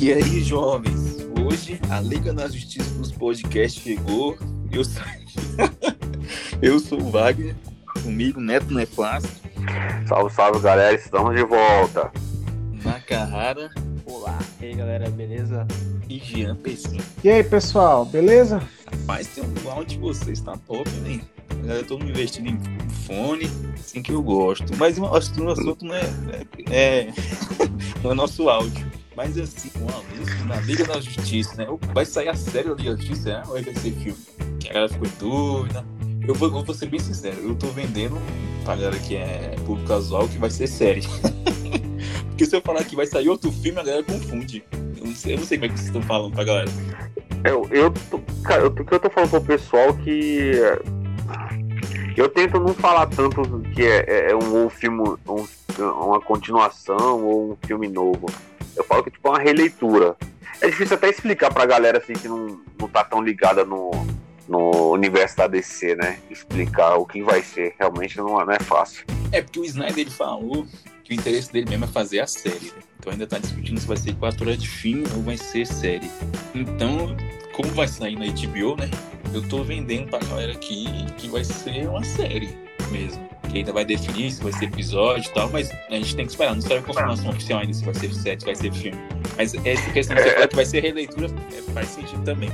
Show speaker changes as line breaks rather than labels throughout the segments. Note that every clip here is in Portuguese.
E aí, jovens? Hoje a Liga da Justiça dos Podcasts chegou. Eu sou, eu sou o Wagner, comigo Neto Nefasto,
Salve, salve galera, estamos de volta.
Nakahara
Olá, e aí galera, beleza?
e Jean Pessim.
E aí, pessoal, beleza?
Rapaz, tem um áudio de vocês, tá top, né? Galera, todo mundo investindo em fone, assim que eu gosto. Mas o assunto o assunto não é, é, é- não é nosso áudio. Mas assim, anúncio na Liga da Justiça, né? Vai sair a série da Liga da Justiça, né? Ou vai ser filme? Que a galera ficou doida. Eu vou, eu vou ser bem sincero, eu tô vendendo pra galera que é público casual que vai ser série. Porque se eu falar que vai sair outro filme, a galera confunde. Eu não sei, eu não sei como é que vocês estão falando pra galera.
Eu, eu, tô, cara, eu, eu tô falando pro pessoal que. é, Eu tento não falar tanto que é, é- é um, um filme, um- uma continuação ou um filme novo. Eu falo que tipo, é uma releitura. É difícil até explicar pra galera assim que não, não tá tão ligada no, no universo da DC, né? Explicar o que vai ser. Realmente não, é- não é fácil.
É, porque o Snyder ele falou que o interesse dele mesmo é fazer a série. né? Então ainda tá discutindo se vai ser quatro horas de filme ou vai ser série. Então, como vai sair na HBO, né? Eu tô vendendo pra galera aqui que vai ser uma série mesmo. Que ainda vai definir se vai ser episódio e tal, mas a gente tem que esperar. Não saiu a confirmação oficial ainda se vai ser série, se vai ser filme. Mas essa questão que você fala que vai ser releitura é, faz sentido também.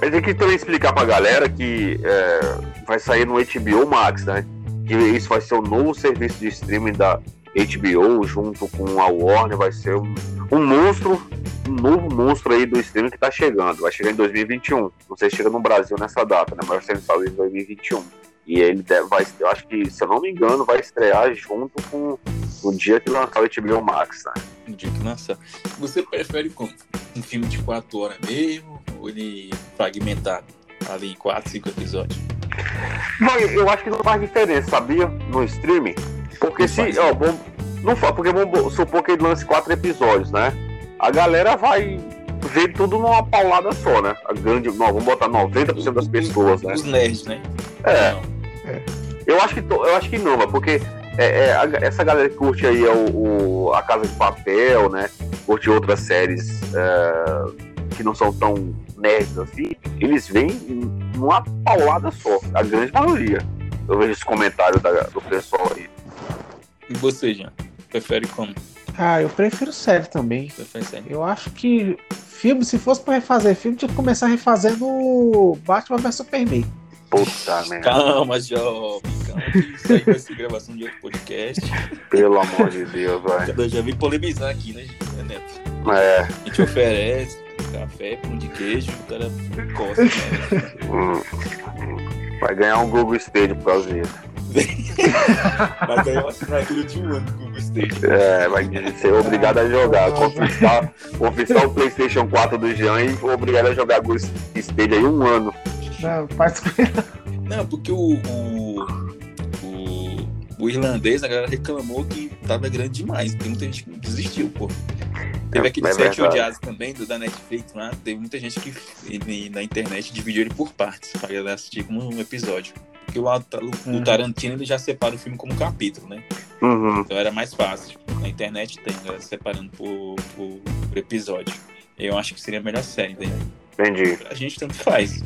Mas tem que também explicar pra galera que é, vai sair no HBO Max, né? Que isso vai ser o novo serviço de streaming da HBO junto com a Warner. Vai ser um, um monstro, um novo monstro aí do streaming que tá chegando. Vai chegar em 2021. Não sei se chega no Brasil nessa data, né? Mas vai ser em 2021. E ele deve- vai, eu acho que, se eu não me engano, vai estrear junto com o dia que lançar o HBO Max, né?
no dia que lançar. Você prefere como? Um filme de quatro horas mesmo? Ou ele fragmentado? Ali em quatro, cinco episódios?
Não, eu acho que não faz diferença, sabia? No streaming. Porque
Não
se. Ó, vamos, não faz, porque vamos supor que ele lance quatro episódios, né? A galera vai ver tudo numa paulada só, né? A grande. Não, vamos botar 90% das pessoas, né?
Os nerds, né?
É.
Não.
Eu acho que, to- eu acho que não, mas porque é, é, a- essa galera que curte aí é o, o- A Casa de Papel, né? Curte outras séries é, que não são tão nerds assim, eles vêm numa paulada só, a grande maioria. Eu vejo esse comentário da- do pessoal aí.
E você, Jean? Prefere como?
Ah, eu prefiro série também.
Prefere série?
Eu acho que filme, se fosse pra refazer filme, tinha que começar refazendo Batman vs Superman.
Puta merda,
Calma, jovem, calma. Isso aí vai ser gravação de outro podcast.
pelo amor de Deus, velho.
Eu já vim polemizar aqui, né, Neto?
É,
A gente oferece café, pão de queijo, o cara costa, né?
hum, vai ganhar um Google Stadia por causa disso.
Vai ganhar uma assinatura de um ano com o Google Stage.
É, vai ser obrigado a jogar. Confiscar, confiscar o PlayStation 4 do Jean e obrigado a jogar Google Stadia aí um ano.
Não,
Não, porque o, o, o, o irlandês, a galera reclamou que tava grande demais. Tem muita gente que desistiu, pô. Teve
É,
aquele
é
Sete
verdade.
Odiados também, do, da Netflix lá. Teve muita gente que ele, na internet dividiu ele por partes, pra galera assistir como um episódio. Porque o, o, o
Uhum.
Tarantino ele já separa o filme como um capítulo, né?
Uhum.
Então era mais fácil. Na internet tem, galera separando por, por, por episódio. Eu acho que seria a melhor série, né?
Entendi.
A gente tanto faz.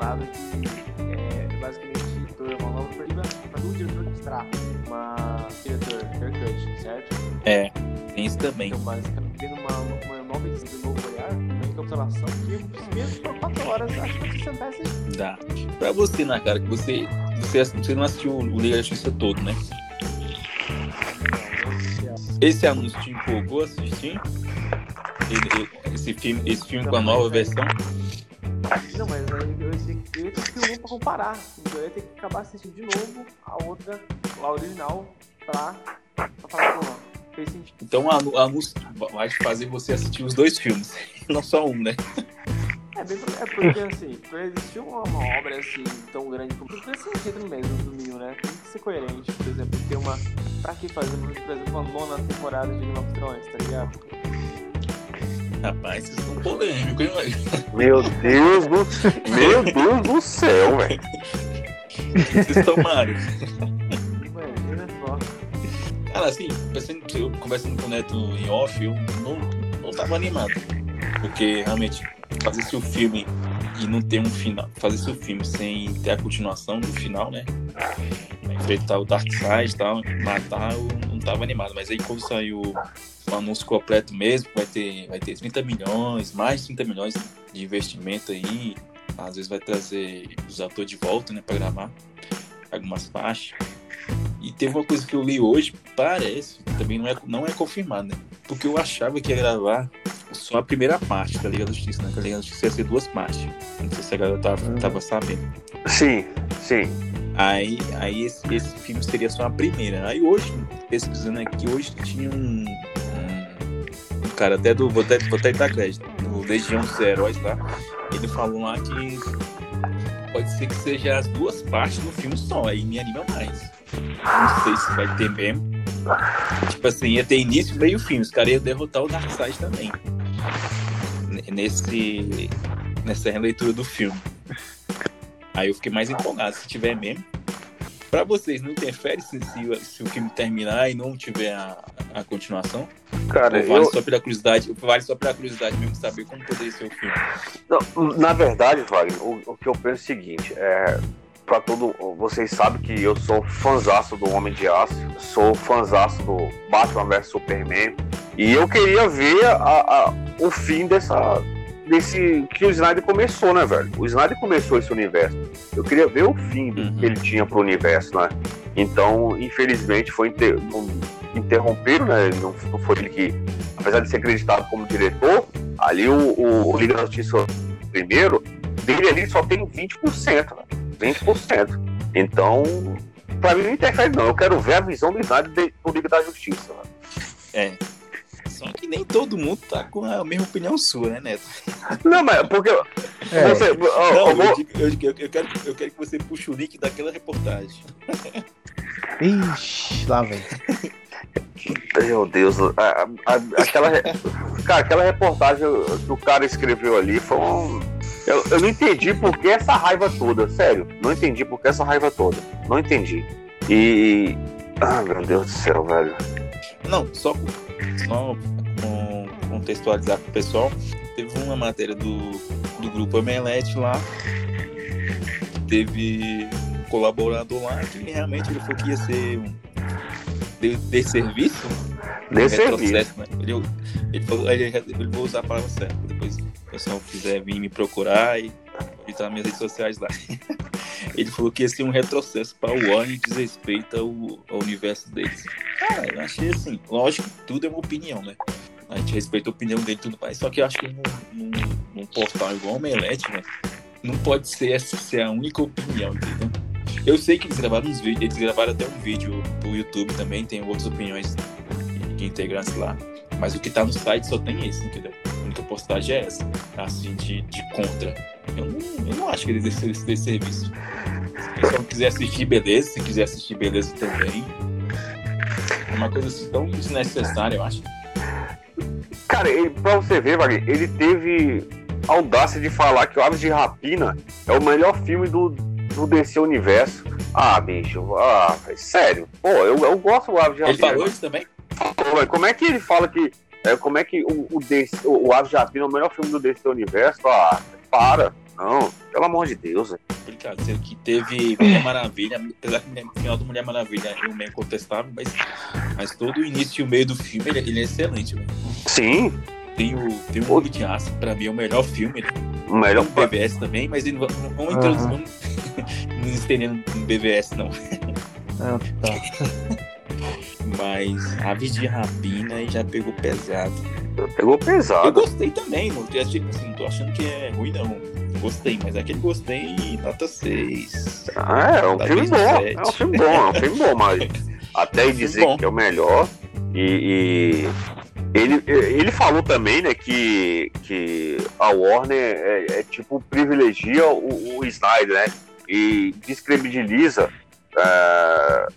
Ah, lado que é basicamente tô uma nova perspectiva para o diretor de extrato, uma diretor haircut, certo?
É, tem isso também.
Então basicamente tendo uma, uma nova edição do novo olhar, uma encapsulação que mesmo por 4 horas acho que se sentasse
Dá. Pra você, na cara, que você, você, você não assistiu o Liga da Justiça todo, né? Esse anúncio te empolgou assistir? Ele- ele- esse filme, esse filme com a nova versão?
Não, mas aí eu ia ter que eu ia ter que ter um pra comparar. Então eu ia ter que acabar assistindo de novo a outra, a original, pra, pra falar, pô, fez sentido.
Então o anu- anúncio vai fazer você assistir os dois filmes, não só um, né?
É, bem, é porque assim, pra existir uma, uma obra assim tão grande como tem que ser sentido mesmo, no mínimo, né? Tem que ser coerente, por exemplo, ter uma. Pra que fazer, por exemplo, uma nona temporada de Game of Thrones, tá ligado?
Rapaz, vocês são polêmicos, hein, velho?
Meu Deus do Meu Deus do céu, velho.
Vocês tomaram.
Só.
Cara, assim, pensando, eu conversando com o Neto em off, eu não, não tava animado. Porque realmente, fazer seu filme e não ter um final, fazer seu filme sem ter a continuação do final, né? Enfrentar o Darkseid e tal, matar, eu não tava animado. Mas aí quando saiu o anúncio completo mesmo, vai ter, vai ter 30 milhões, mais de 30 milhões de investimento aí. Às vezes vai trazer os atores de volta, né, pra gravar algumas partes. E teve uma coisa que eu li hoje, parece, também não é, não é confirmado, né? Porque eu achava que ia gravar só a primeira parte da Liga da Justiça, né? Que a Liga da Justiça ia ser duas partes. Não sei se a galera tava, tava sabendo.
Sim, sim.
Aí, aí esse, esse filme seria só a primeira. Aí hoje, pesquisando aqui, hoje tinha um, um, cara até do. Vou até, vou até dar crédito. No Legião dos Heróis lá. Ele falou lá que pode ser que seja as duas partes no filme só. Aí me anima mais. Não sei se vai ter mesmo. Tipo assim, ia ter início, meio fim. Os caras iam derrotar o Darkseid também. Nesse, nessa releitura do filme. Aí eu fiquei mais empolgado, se tiver mesmo. Pra vocês, não interfere se, se, o- se o filme terminar e não tiver a, a continuação?
Cara,
Ou vale
eu,
só pela curiosidade, vale só pela curiosidade mesmo saber como poderia ser o filme.
Não, na verdade, Wagner, o, o que eu penso é o seguinte, é, para todo, vocês sabem que eu sou fãzaço do Homem de Aço, sou fãzaço do Batman vs Superman, e eu queria ver a- a- o fim dessa desse que o Snyder começou, né, velho? O Snyder começou esse universo. Eu queria ver o fim
Uhum.
que ele tinha pro universo, né? Então, infelizmente, foi inter... interrompido, né? Não, foi ele que, apesar de ser acreditado como diretor, ali o, o, o Liga da Justiça primeiro, dele ali só tem 20%, né? 20%. Então, pra mim não interfere não. Eu quero ver a visão do Snyder de- do Liga da Justiça. Né?
É. Só que nem todo mundo tá com a mesma opinião sua, né, Neto?
Não, mas porque
É,
você, ó,
Não,
eu vou-
eu, digo- eu digo- eu quero, eu quero que você puxe o link daquela reportagem.
Ixi, lá vem.
Meu Deus, a- a- aquela, cara, aquela reportagem que o cara escreveu ali foi um. Eu, eu não entendi por que essa raiva toda, sério. Não entendi por que essa raiva toda. Não entendi. E. Ah, meu Deus do céu, velho.
Não, só, só com- contextualizar pro pessoal, teve uma matéria do, do grupo Omelete lá, teve um colaborador lá que realmente ele falou que ia ser um de, de serviço,
Dê
um
serviço.
retrocesso, né? Ele, ele falou, ele, ele vou usar a palavra certa, depois se o pessoal quiser vir me procurar e ele tá nas minhas redes sociais lá. Ele falou que ia ser um retrocesso para o Warner e desrespeita o, ao universo deles. Cara, eu achei assim, lógico que tudo é uma opinião, né? A gente respeita a opinião dele e tudo mais, só que eu acho que num, num, num portal igual o Omelete, né? Não pode ser essa ser a única opinião, entendeu? Eu sei que eles gravaram uns vídeos, eles gravaram até um vídeo pro YouTube também, tem outras opiniões de integrantes lá. Mas o que tá no site só tem esse, entendeu? A única postagem é essa, assim, de, de contra. Eu não, eu não acho que eles devem esse desse serviço. Se o pessoal quiser assistir, beleza. Se quiser assistir, beleza também. Uma coisa assim tão desnecessária, eu acho.
Cara, ele, pra você ver, Wagner, ele teve a audácia de falar que o Aves de Rapina é o melhor filme do, do DC Universo. Ah, bicho, ah, sério. Pô, eu, eu gosto do Aves de
Ele
Rapina.
falou isso também?
Pô, como é que ele fala que. é, como é que o, o, DC, o, o Aves de Rapina é o melhor filme do DC Universo? Ah, para. Não, pelo amor de Deus. velho.
Complicado. Sendo que teve Mulher Maravilha, apesar que o final do Mulher Maravilha é meio contestável, mas, mas todo o início e o meio do filme ele, ele é excelente, velho.
Sim,
Tem o, tem o Homem de Aço, pra mim é o melhor filme. Né?
o melhor.
Tem o BVS também, mas ele, não vamos introduzir, vamos não estendendo no BVS não.
Ah, tá.
Mas Aves de Rapina aí já pegou pesado.
Pegou
Eu
pesado.
gostei também, não, eu assim, não tô achando que é ruim não. Gostei, mas aquele gostei nota 6.
Ah, é um
Talvez
filme
um
bom.
sete.
É um filme bom, é um filme bom, mas até
filme
dizer
bom.
que é o melhor. E, e ele, ele falou também, né, que, que a Warner é, é tipo privilegia o, o Snyder, né? E descredibiliza é,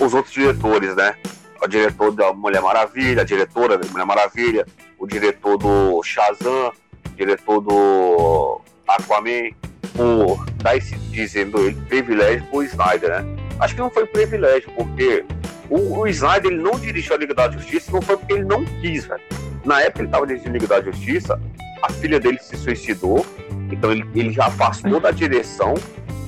os outros diretores, né? O diretor da Mulher Maravilha, a diretora da Mulher Maravilha, o diretor do Shazam, o diretor do Aquaman, por dar esse, dizendo ele, privilégio pro Snyder, né? Acho que não foi privilégio, porque O, o Snyder ele não dirigiu a Liga da Justiça, não foi porque ele não quis, velho. Na época ele estava dirigindo a Liga da Justiça, a filha dele se suicidou, então ele, ele já afastou da direção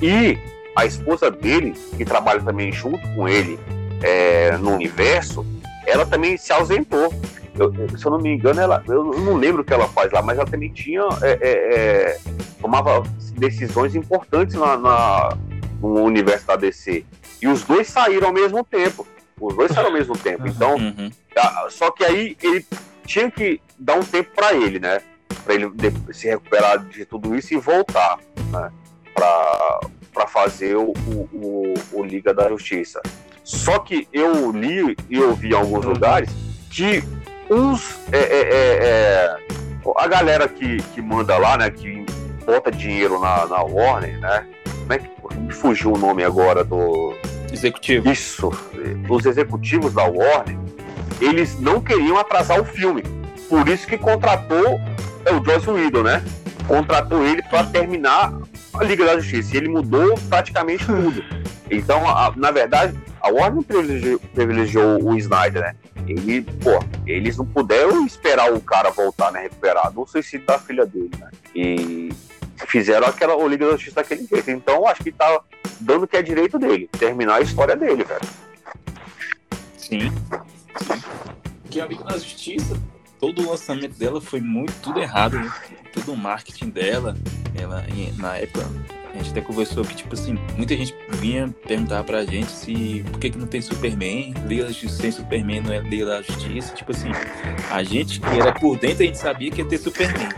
e a esposa dele, que trabalha também junto com ele é, no universo, ela também se ausentou. Eu, se eu não me engano, ela, eu não lembro o que ela faz lá, mas ela também tinha é, é, é tomava decisões importantes na, na, no universo da DC. E os dois saíram ao mesmo tempo. Os dois saíram ao mesmo tempo. Então,
Uhum.
a- só que aí ele tinha que dar um tempo para ele, né? Para ele se recuperar de tudo isso e voltar, né? Para fazer o, o, o- Liga da Justiça. Só que eu li e eu vi em alguns lugares que uns. é, é, é, é, a galera que, que manda lá, né? Que bota dinheiro na, na Warner, né? Como é que me fugiu o nome agora do.
Executivo.
Isso. Os executivos da Warner, eles não queriam atrasar o filme. Por isso que contratou é, o Joss Whedon, né? Contratou ele para terminar a Liga da Justiça. E ele mudou praticamente tudo. Então, a- na verdade, a Warner privilegiou, privilegiou o Snyder, né? Ele, pô, eles não puderam esperar o cara voltar, né? Recuperar do suicídio da filha dele, né? E fizeram aquela o Liga da Justiça daquele jeito. Então, acho que tá dando o que é direito dele, terminar a história dele, velho.
Sim. Porque a Liga da Justiça, todo o lançamento dela foi muito tudo errado, né? Todo o marketing dela, ela, na época, a gente até conversou que, tipo assim, muita gente vinha perguntar pra gente se por que, que não tem Superman, Liga da Justiça sem Superman não é Liga da Justiça. Tipo assim, a gente que era por dentro, a gente sabia que ia ter Superman,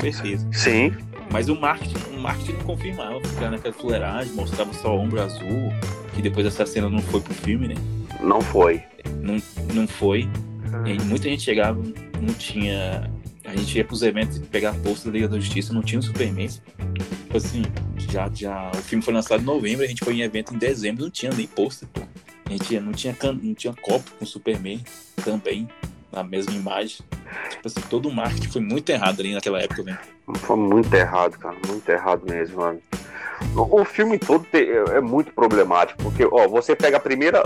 certeza.
Sim,
Mas o marketing, o marketing não confirmava, ficava naquela fuleiragem, mostrava só o ombro azul, que depois essa cena não foi pro filme, né?
não foi.
Não, não foi. E aí muita gente chegava, não tinha. A gente ia pros eventos pegar posto da Liga da Justiça, não tinha o Superman. Tipo assim, já, já. O filme foi lançado em novembro, a gente foi em evento em dezembro, não tinha nem pôster, pô. A gente não tinha, can- não tinha copo com o Superman também, na mesma imagem. Tipo assim, todo o marketing foi muito errado ali naquela época, né?
Foi muito errado, cara. Muito errado mesmo, mano. O, filme todo é, é muito problemático, porque, ó, você pega a primeira,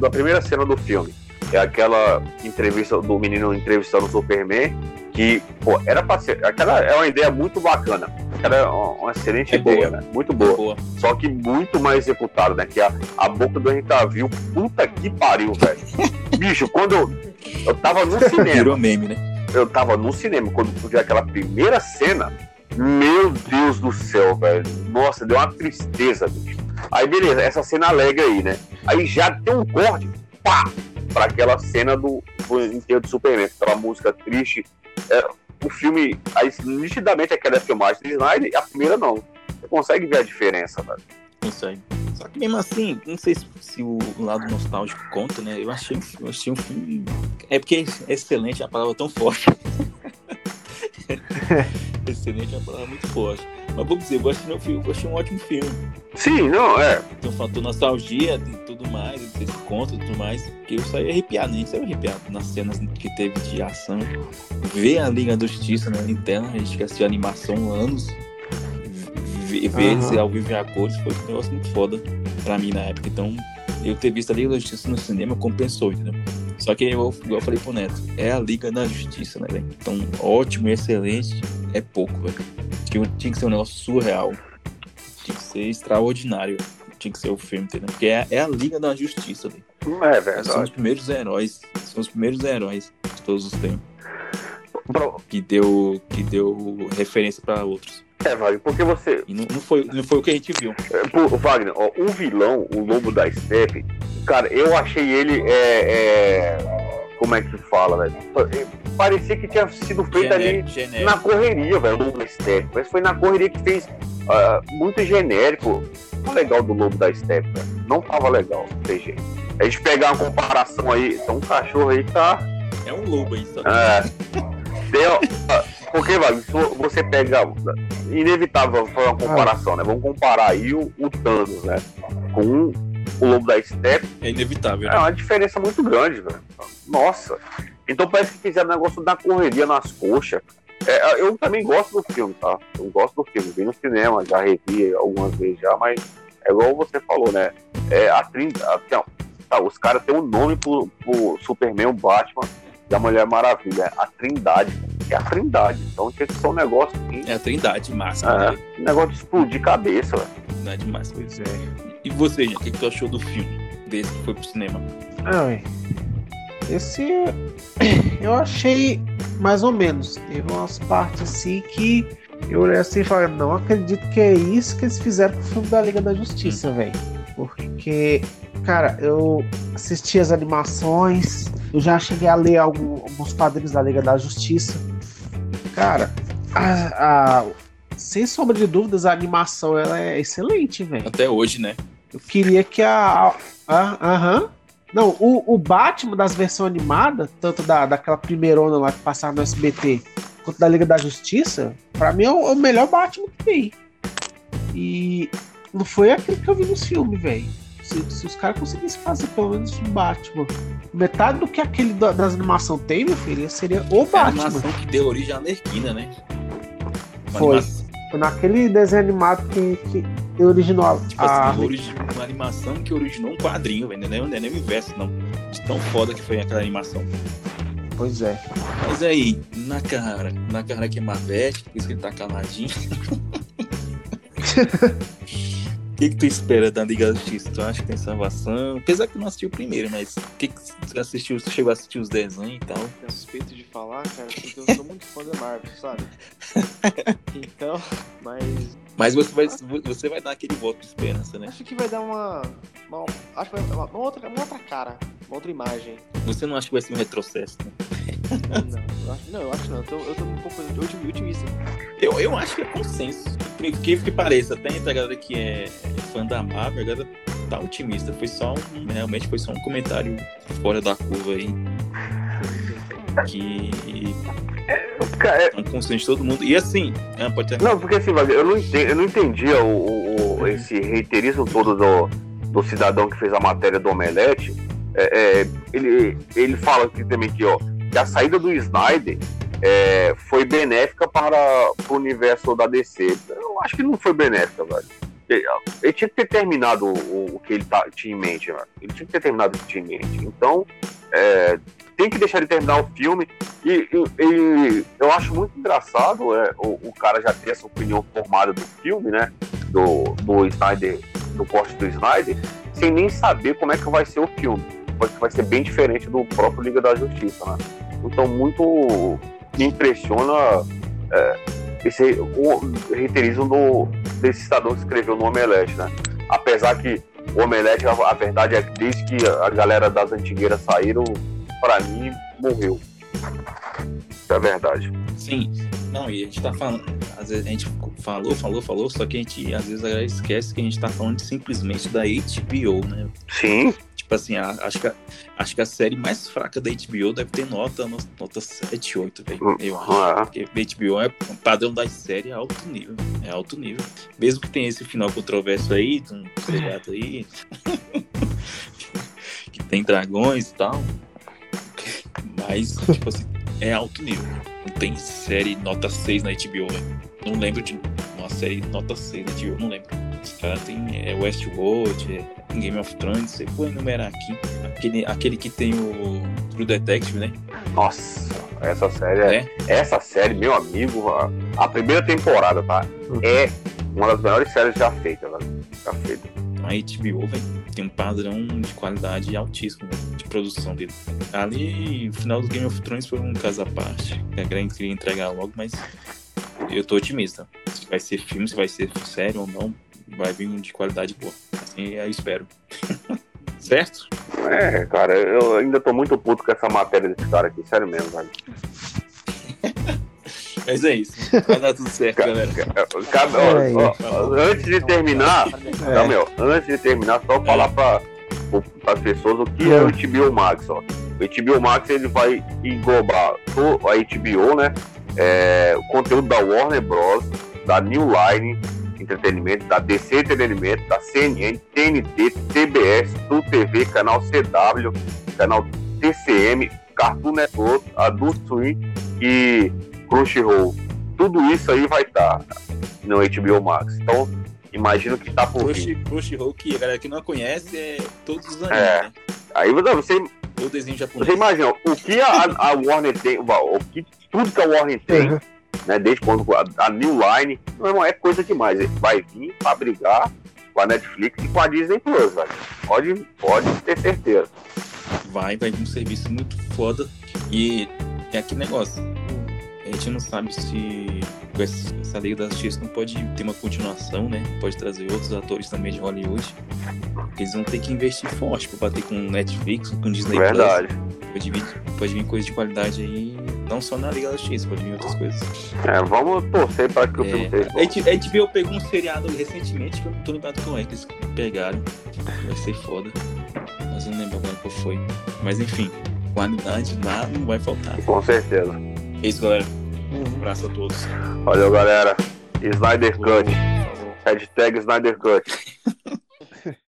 da primeira cena do filme, é aquela entrevista do menino entrevistando o Superman, que, pô, era pra ser. Aquela é uma ideia muito bacana. Aquela é uma, uma excelente
É
ideia,
boa.
né? Muito boa.
Boa.
Só que muito mais executada, né? Que a, a boca do Cavill, puta que pariu, velho. Bicho, quando eu, eu tava no cinema,
Virou meme, né?
eu tava no cinema, quando vi aquela primeira cena, meu Deus do céu, velho. Nossa, deu uma tristeza, bicho. Aí, beleza, essa cena alegre aí, né? Aí já tem um corte, pá, pra aquela cena do, do enterro do Superman, aquela música triste. É, o filme, aí, nitidamente aquela filmagem de Snyder, a primeira não. Você consegue ver a diferença, velho.
Isso aí. Só que mesmo assim, não sei se, se o lado nostálgico conta, né? Eu achei, eu achei um filme. É porque excelente é uma palavra tão forte. excelente é uma palavra muito forte. Mas vou dizer, eu gosto do filme, eu achei um ótimo filme.
Sim, não, é.
Tem um fator nostalgia tudo mais, não sei se conta e tudo mais. Que eu saí arrepiado, nem saiu arrepiado nas cenas que teve de ação. Ver a Liga da Justiça na tela, a gente que assistiu a animação anos. Ver,
Aham.
ao vivo e a cores foi um negócio muito foda pra mim na época. Então, eu ter visto a Liga da Justiça no cinema compensou, entendeu? Só que, eu, igual eu falei pro Neto, é a Liga da Justiça, né, velho? Então, ótimo, excelente, é pouco, velho. Tinha que ser um negócio surreal. Tinha que ser extraordinário. Tinha que ser o filme, entendeu? Porque é, é a Liga da Justiça, velho.
É
São os
verdade.
primeiros heróis. São os primeiros heróis de todos os tempos.
Pra-
Que deu, que deu referência pra outros.
É, Wagner, porque você.
E não, não, foi, não foi o que a gente viu.
é, Pô, Wagner, ó, o vilão, o lobo da Steppe, cara, eu achei ele. É, é, como é que fala, velho? É, Parecia que tinha sido feito ali
Genérico,
na correria, velho, o lobo da Steppe. Mas foi na correria que fez ah, muito genérico. Legal do lobo da Steppe, velho. Não tava legal, tem jeito. A gente pegar uma comparação aí, então um cachorro aí que tá.
É um lobo aí, só.
É. Tem, porque, se você pega. Inevitável foi uma comparação, né? Vamos comparar aí o, o Thanos, né? Com o Lobo da Steppe.
É inevitável,
É
né?
uma diferença muito grande, velho. Nossa. Então parece que fizeram negócio da correria nas coxas. É, eu também gosto do filme, tá? Eu gosto do filme. Vi no cinema, já revi algumas vezes já, mas é igual você falou, né? É, a 30. a- não, tá, os caras têm um nome pro, pro Superman, o Batman e a Mulher Maravilha. A Trindade. É a Trindade. Então tinha que ser um negócio assim.
É a trindade máxima,
É,
né?
um negócio de explodir cabeça, velho.
Trindade máxima.
Pois é.
E você, o que, que tu achou do filme? Desse que foi pro cinema?
Ah, ué. Esse eu achei mais ou menos. Teve umas partes assim que eu olhei assim e falei, não acredito que é isso que eles fizeram com o filme da Liga da Justiça, velho. Porque, cara, eu assisti as animações, eu já cheguei a ler algum- alguns quadrinhos da Liga da Justiça. Cara, a- a- sem sombra de dúvidas, a animação ela é excelente, velho.
Até hoje, né?
Eu queria que a. a- Aham. Não, o, o Batman das versões animadas, tanto da, daquela primeirona lá que passava no SBT, quanto da Liga da Justiça, pra mim é o, é o melhor Batman que tem. E não foi aquilo que eu vi nos filmes, velho. Se, se os caras conseguissem fazer pelo menos um Batman, metade do que aquele da- das animações tem, meu filho, seria o
É a
Batman.
animação que deu origem à Nerquina, né? Uma
Foi.
animação-
Foi naquele desenho animado que, que originou
Tipo
a.
assim, origi- uma animação que originou um quadrinho, velho. Não é nem- não é nem o inverso, não. De tão foda que foi aquela animação.
Pois é.
Mas aí, na cara, na cara que é Marvete, por isso que ele tá caladinho. O que, que tu espera da Liga da Justiça? Tu acha que tem salvação? Apesar que tu não assistiu o primeiro, mas o que, que tu assistiu? Tu chegou a assistir os desenhos e tal?
Eu suspeito de falar, cara, porque eu sou muito fã da Marvel, sabe? Então, mas
Mas você vai, você vai dar aquele voto de esperança, né?
acho que vai dar uma. uma acho que vai dar uma, uma outra, uma outra cara, uma outra imagem.
Você não acha que vai ser um retrocesso, né?
Não, eu acho, não, eu acho não. Eu tô, eu tô um pouco otim- otimista.
Eu, eu acho que é consenso. Que que pareça, até a galera que é fã da Marvel, a galera tá otimista. Foi só um. Realmente foi só um comentário fora da curva aí. Que
Cara, é-
é um consenso de todo mundo. E assim, ah, pode ter.
Não, porque assim, eu não, entendi, eu não entendia o, o- o- esse reiterismo todo do, do cidadão que fez a matéria do Omelete. É, é, ele, ele fala aqui também que, ó, que a saída do Snyder é, foi benéfica para, para o universo da DC. Eu acho que não foi benéfica, velho. Ele, ele tinha que ter terminado o, o que ele tá, tinha em mente, velho. Ele tinha que ter terminado o que tinha em mente. Então, é, tem que deixar ele terminar o filme. E, e- e eu acho muito engraçado é, o, o cara já ter essa opinião formada do filme, né? Do, do Snyder, do corte do Snyder, sem nem saber como é que vai ser o filme. Vai, vai ser bem diferente do próprio Liga da Justiça, né? Então, muito me impressiona é, esse o reiterismo do, desse cidadão que escreveu no Omelete, né? Apesar que o Omelete, a, a verdade é que desde que a galera das antigueiras saíram, pra mim, morreu. É verdade.
Sim. Não, e a gente tá falando. Às vezes a gente falou, falou, falou, só que a gente, às vezes, a esquece que a gente tá falando simplesmente da HBO, né?
Sim,
Tipo assim, a- acho, que a, acho que a série mais fraca da HBO deve ter nota, no- nota 7, 8, velho. Eu acho.
Ah,
Porque HBO é padrão das séries é alto nível. É alto nível. Mesmo que tenha esse final controverso aí, de um aí. que tem dragões e tal. Mas, tipo assim, é alto nível. Não tem série nota 6 na HBO, velho. Não lembro de uma série nota 6 na HBO, não lembro. Os caras tem é Westworld, é Game of Thrones, você for enumerar aqui. Aquele, aquele que tem o True Detective, né?
nossa, essa série é. Essa série, meu amigo, a, a primeira temporada, tá? É uma das melhores séries já feitas, velho. Já feita.
A HBO, velho, tem um padrão de qualidade altíssimo velho, de produção dele. Ali, o final do Game of Thrones foi um caso à parte. A Grande queria entregar logo, mas eu tô otimista. Se vai ser filme, se vai ser série ou não, vai vir um de qualidade boa. Assim eu espero. certo?
É, cara, eu ainda tô muito puto com essa matéria desse cara aqui, sério mesmo, velho.
Mas é isso. Vai dar tudo certo, galera.
Cada-
É
ó, ó, antes de terminar,
É.
Não, meu, antes de terminar, só falar para as pessoas o que é o HBO Max, ó. O HBO Max ele vai englobar a HBO, né? É, o conteúdo da Warner Bros, da New Line Entretenimento, da DC Entretenimento, da CNN, TNT, TBS, Tu TV, canal CW, canal TCM, Cartoon Network, Adult Swim e Crunchyroll. Tudo isso aí vai estar no HBO Max. Então, imagino que tá por vir.
Crush, que a galera que não conhece, é todos os animes,
É.
né?
Aí você,
Ou desenho japonês.
você imagina o que a, a Warner tem, o que, tudo que a Warner tem,
Uhum.
né? Desde quando a, a New Line, meu irmão, é coisa demais. Ele vai vir pra brigar com a Netflix e com a Disney Plus, velho. Pode, pode ter certeza.
Vai, vai vir um serviço muito foda. E é aquele negócio. A gente não sabe se essa Liga da Justiça não pode ter uma continuação, né? Pode trazer outros atores também de Hollywood. Eles vão ter que investir forte pra bater com Netflix, com Disney
Verdade.
Plus. Pode vir, pode vir coisa de qualidade aí, não só na Liga da Justiça, pode vir outras coisas.
É, vamos torcer para que o filme
É,
seja bom.
a gente- a HBO pegou um seriado recentemente que eu não tô lembrado qual é que eles pegaram. Vai ser foda. Mas eu não lembro agora qual foi. Mas enfim, qualidade lá não vai faltar.
Com certeza.
É isso, galera.
Uhum.
Um abraço a todos.
Valeu, galera. Snyder Cut.
Falou.
Hashtag Snyder Cut.